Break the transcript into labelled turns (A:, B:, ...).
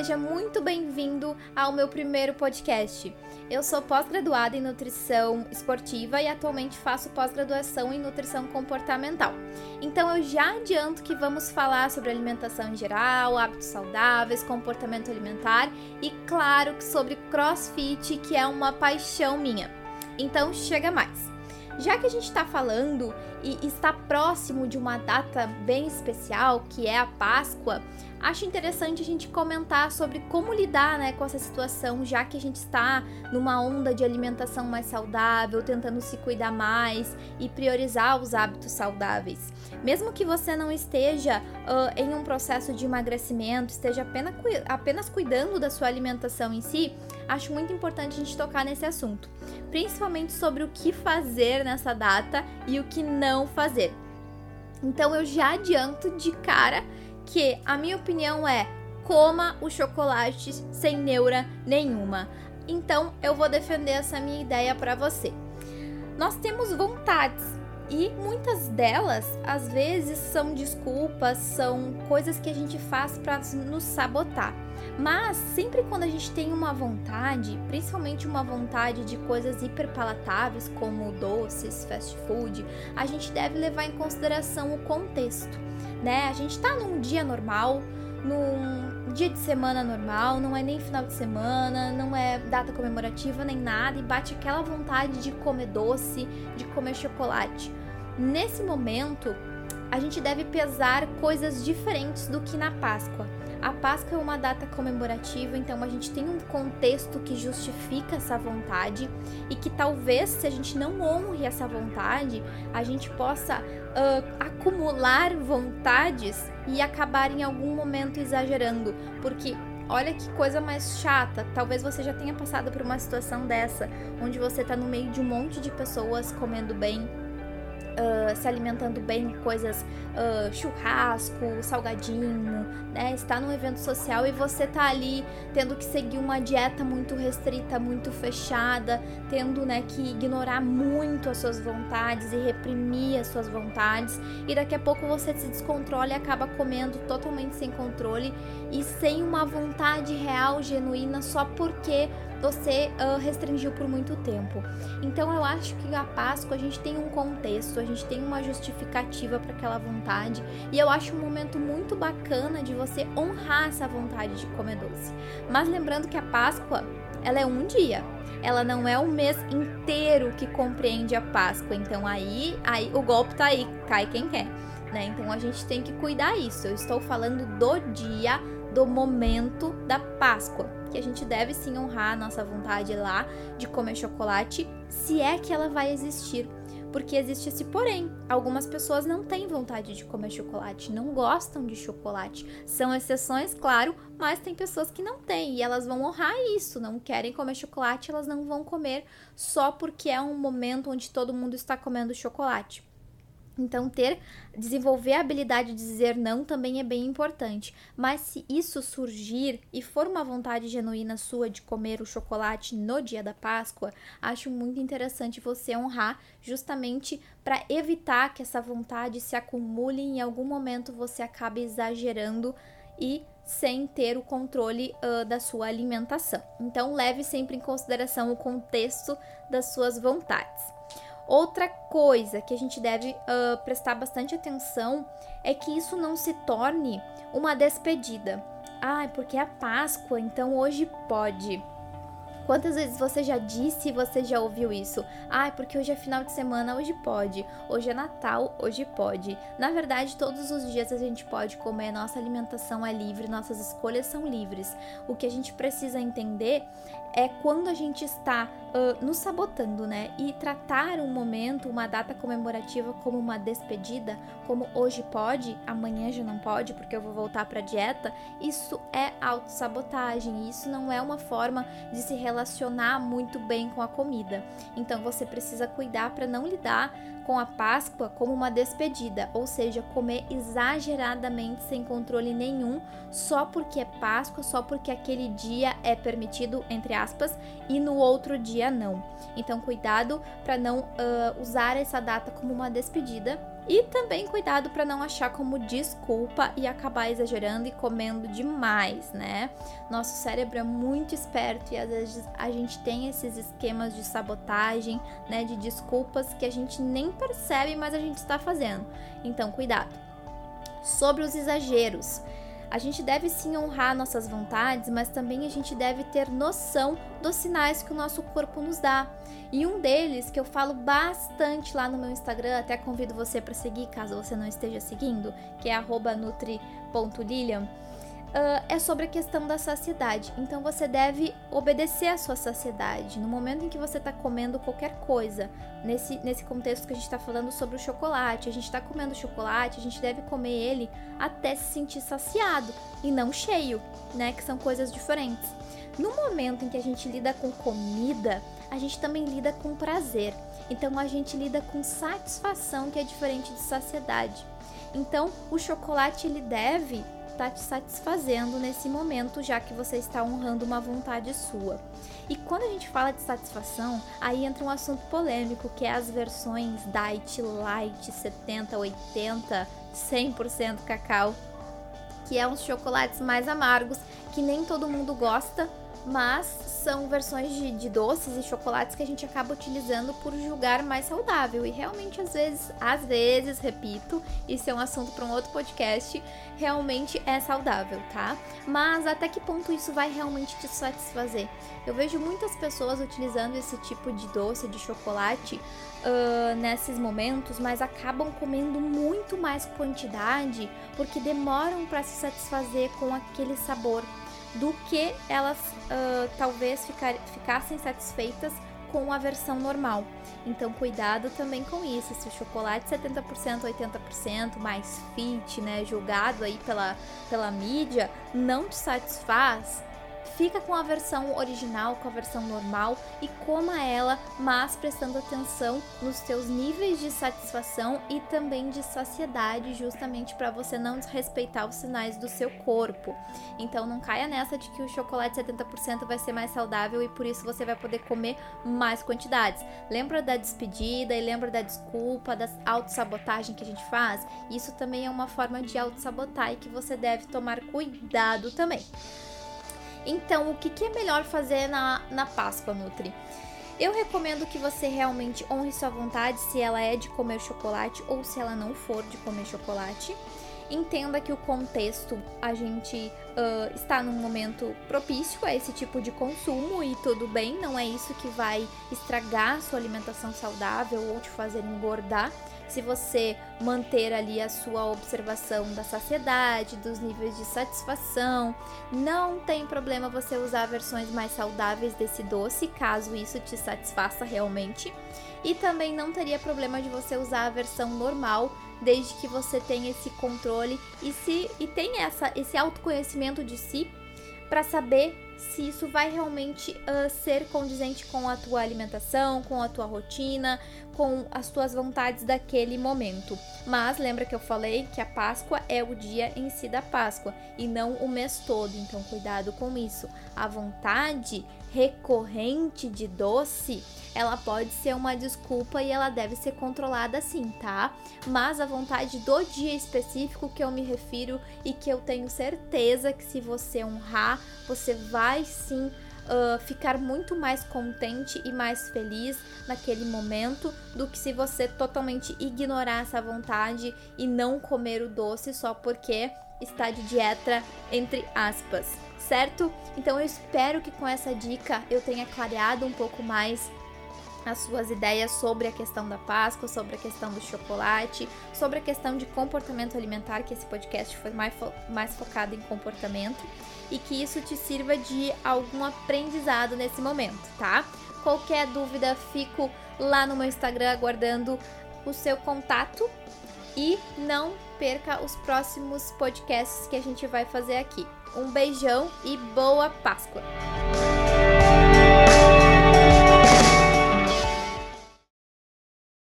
A: seja muito bem-vindo ao meu primeiro podcast. Eu sou pós-graduada em nutrição esportiva e atualmente faço pós-graduação em nutrição comportamental. Então eu já adianto que vamos falar sobre alimentação em geral, hábitos saudáveis, comportamento alimentar e claro sobre CrossFit, que é uma paixão minha. Então chega mais. Já que a gente está falando e está próximo de uma data bem especial, que é a Páscoa, acho interessante a gente comentar sobre como lidar né, com essa situação, já que a gente está numa onda de alimentação mais saudável, tentando se cuidar mais e priorizar os hábitos saudáveis. Mesmo que você não esteja uh, em um processo de emagrecimento, esteja apenas, apenas cuidando da sua alimentação em si, acho muito importante a gente tocar nesse assunto, principalmente sobre o que fazer nessa data e o que não fazer. Então eu já adianto de cara que a minha opinião é coma o chocolate sem neura nenhuma. Então eu vou defender essa minha ideia para você. Nós temos vontades e muitas delas, às vezes, são desculpas, são coisas que a gente faz para nos sabotar. Mas sempre quando a gente tem uma vontade, principalmente uma vontade de coisas hiperpalatáveis como doces, fast food, a gente deve levar em consideração o contexto, né? A gente tá num dia normal, num dia de semana normal, não é nem final de semana, não é data comemorativa nem nada e bate aquela vontade de comer doce, de comer chocolate. Nesse momento, a gente deve pesar coisas diferentes do que na Páscoa. A Páscoa é uma data comemorativa, então a gente tem um contexto que justifica essa vontade e que talvez, se a gente não honre essa vontade, a gente possa uh, acumular vontades e acabar em algum momento exagerando, porque olha que coisa mais chata. Talvez você já tenha passado por uma situação dessa, onde você tá no meio de um monte de pessoas comendo bem, uh, se alimentando bem, coisas uh, churrasco, salgadinho, né? Está num evento social e você tá ali tendo que seguir uma dieta muito restrita, muito fechada, tendo, né, que ignorar muito as suas vontades e reprimir as suas vontades. E daqui a pouco você se descontrola e acaba comendo totalmente sem controle e sem uma vontade real, genuína, só porque você uh, restringiu por muito tempo. Então eu acho que a Páscoa a gente tem um contexto, a gente tem uma justificativa para aquela vontade e eu acho um momento muito bacana de você honrar essa vontade de comer doce. Mas lembrando que a Páscoa ela é um dia. Ela não é o mês inteiro que compreende a Páscoa. Então aí, aí o golpe tá aí, cai quem quer, né? Então a gente tem que cuidar isso. Eu estou falando do dia, do momento da Páscoa que a gente deve sim honrar a nossa vontade lá de comer chocolate, se é que ela vai existir. Porque existe esse porém. Algumas pessoas não têm vontade de comer chocolate, não gostam de chocolate. São exceções, claro, mas tem pessoas que não têm e elas vão honrar isso, não querem comer chocolate, elas não vão comer só porque é um momento onde todo mundo está comendo chocolate. Então, ter, desenvolver a habilidade de dizer não também é bem importante. Mas se isso surgir e for uma vontade genuína sua de comer o chocolate no dia da Páscoa, acho muito interessante você honrar, justamente para evitar que essa vontade se acumule e em algum momento você acabe exagerando e sem ter o controle uh, da sua alimentação. Então, leve sempre em consideração o contexto das suas vontades. Outra coisa que a gente deve uh, prestar bastante atenção é que isso não se torne uma despedida. Ah, porque é a Páscoa, então hoje pode. Quantas vezes você já disse e você já ouviu isso? Ah, porque hoje é final de semana, hoje pode. Hoje é Natal, hoje pode. Na verdade, todos os dias a gente pode comer, nossa alimentação é livre, nossas escolhas são livres. O que a gente precisa entender é quando a gente está uh, nos sabotando, né? E tratar um momento, uma data comemorativa como uma despedida, como hoje pode, amanhã já não pode, porque eu vou voltar para dieta, isso é autossabotagem. Isso não é uma forma de se relacionar muito bem com a comida. Então você precisa cuidar para não lidar com a Páscoa como uma despedida, ou seja, comer exageradamente sem controle nenhum, só porque é Páscoa, só porque aquele dia é permitido entre aspas, e no outro dia não. Então, cuidado para não uh, usar essa data como uma despedida e também cuidado para não achar como desculpa e acabar exagerando e comendo demais, né? Nosso cérebro é muito esperto e às vezes a gente tem esses esquemas de sabotagem, né, de desculpas que a gente nem percebe, mas a gente está fazendo. Então, cuidado. Sobre os exageros. A gente deve sim honrar nossas vontades, mas também a gente deve ter noção dos sinais que o nosso corpo nos dá. E um deles que eu falo bastante lá no meu Instagram, até convido você para seguir caso você não esteja seguindo, que é @nutri.lilian uh, é sobre a questão da saciedade. Então você deve obedecer à sua saciedade. No momento em que você está comendo qualquer coisa, nesse, nesse contexto que a gente está falando sobre o chocolate, a gente está comendo chocolate, a gente deve comer ele até se sentir saciado e não cheio, né? Que são coisas diferentes. No momento em que a gente lida com comida, a gente também lida com prazer. Então a gente lida com satisfação, que é diferente de saciedade. Então, o chocolate ele deve está te satisfazendo nesse momento, já que você está honrando uma vontade sua. E quando a gente fala de satisfação, aí entra um assunto polêmico, que é as versões diet, light, 70, 80, 100% cacau, que é uns chocolates mais amargos que nem todo mundo gosta, mas são versões de, de, doces e chocolates que a gente acaba utilizando por julgar mais saudável. E realmente, às vezes, às vezes, repito, isso é um assunto para um outro podcast, realmente é saudável, tá? Mas até que ponto isso vai realmente te satisfazer? Eu vejo muitas pessoas utilizando esse tipo de doce, de chocolate, uh, nesses momentos, mas acabam comendo muito mais quantidade porque demoram para se satisfazer com aquele sabor do que elas uh, talvez ficar, ficassem satisfeitas com a versão normal. Então, cuidado também com isso. Se o chocolate 70%, 80% mais fit, né, julgado aí pela, pela mídia, não te satisfaz, fica com a versão original, com a versão normal e coma ela, mas prestando atenção nos seus níveis de satisfação e também de saciedade, justamente para você não desrespeitar os sinais do seu corpo. Então não caia nessa de que o chocolate 70% vai ser mais saudável e por isso você vai poder comer mais quantidades. Lembra da despedida e lembra da desculpa, da autossabotagem que a gente faz? Isso também é uma forma de autossabotar e que você deve tomar cuidado também. Então, o que, que é melhor fazer na, na Páscoa, Nutri? Eu recomendo que você realmente honre sua vontade se ela é de comer chocolate ou se ela não for de comer chocolate. Entenda que o contexto a gente uh, está num momento propício a esse tipo de consumo e tudo bem, não é isso que vai estragar sua alimentação saudável ou te fazer engordar se você manter ali a sua observação da saciedade, dos níveis de satisfação, não tem problema você usar versões mais saudáveis desse doce, caso isso te satisfaça realmente. E também não teria problema de você usar a versão normal, desde que você tenha esse controle e se e tenha essa esse autoconhecimento de si para saber se isso vai realmente uh, ser condizente com a tua alimentação, com a tua rotina, com as tuas vontades daquele momento. Mas lembra que eu falei que a Páscoa é o dia em si da Páscoa e não o mês todo, então cuidado com isso. A vontade recorrente de doce, ela pode ser uma desculpa e ela deve ser controlada sim, tá? Mas a vontade do dia específico que eu me refiro e que eu tenho certeza que se você honrar, você vai sim uh, ficar muito mais contente e mais feliz naquele momento do que se você totalmente ignorar essa vontade e não comer o doce só porque está de dieta, entre aspas, certo? Então eu espero que com essa dica eu tenha clareado um pouco mais as suas ideias sobre a questão da Páscoa, sobre a questão do chocolate, sobre a questão de comportamento alimentar, que esse podcast foi mais, fo mais focado em comportamento, e que isso te sirva de algum aprendizado nesse momento, tá? Qualquer dúvida, fico lá no meu Instagram aguardando o seu contato e não perca os próximos podcasts que a gente vai fazer aqui. Um beijão e boa Páscoa!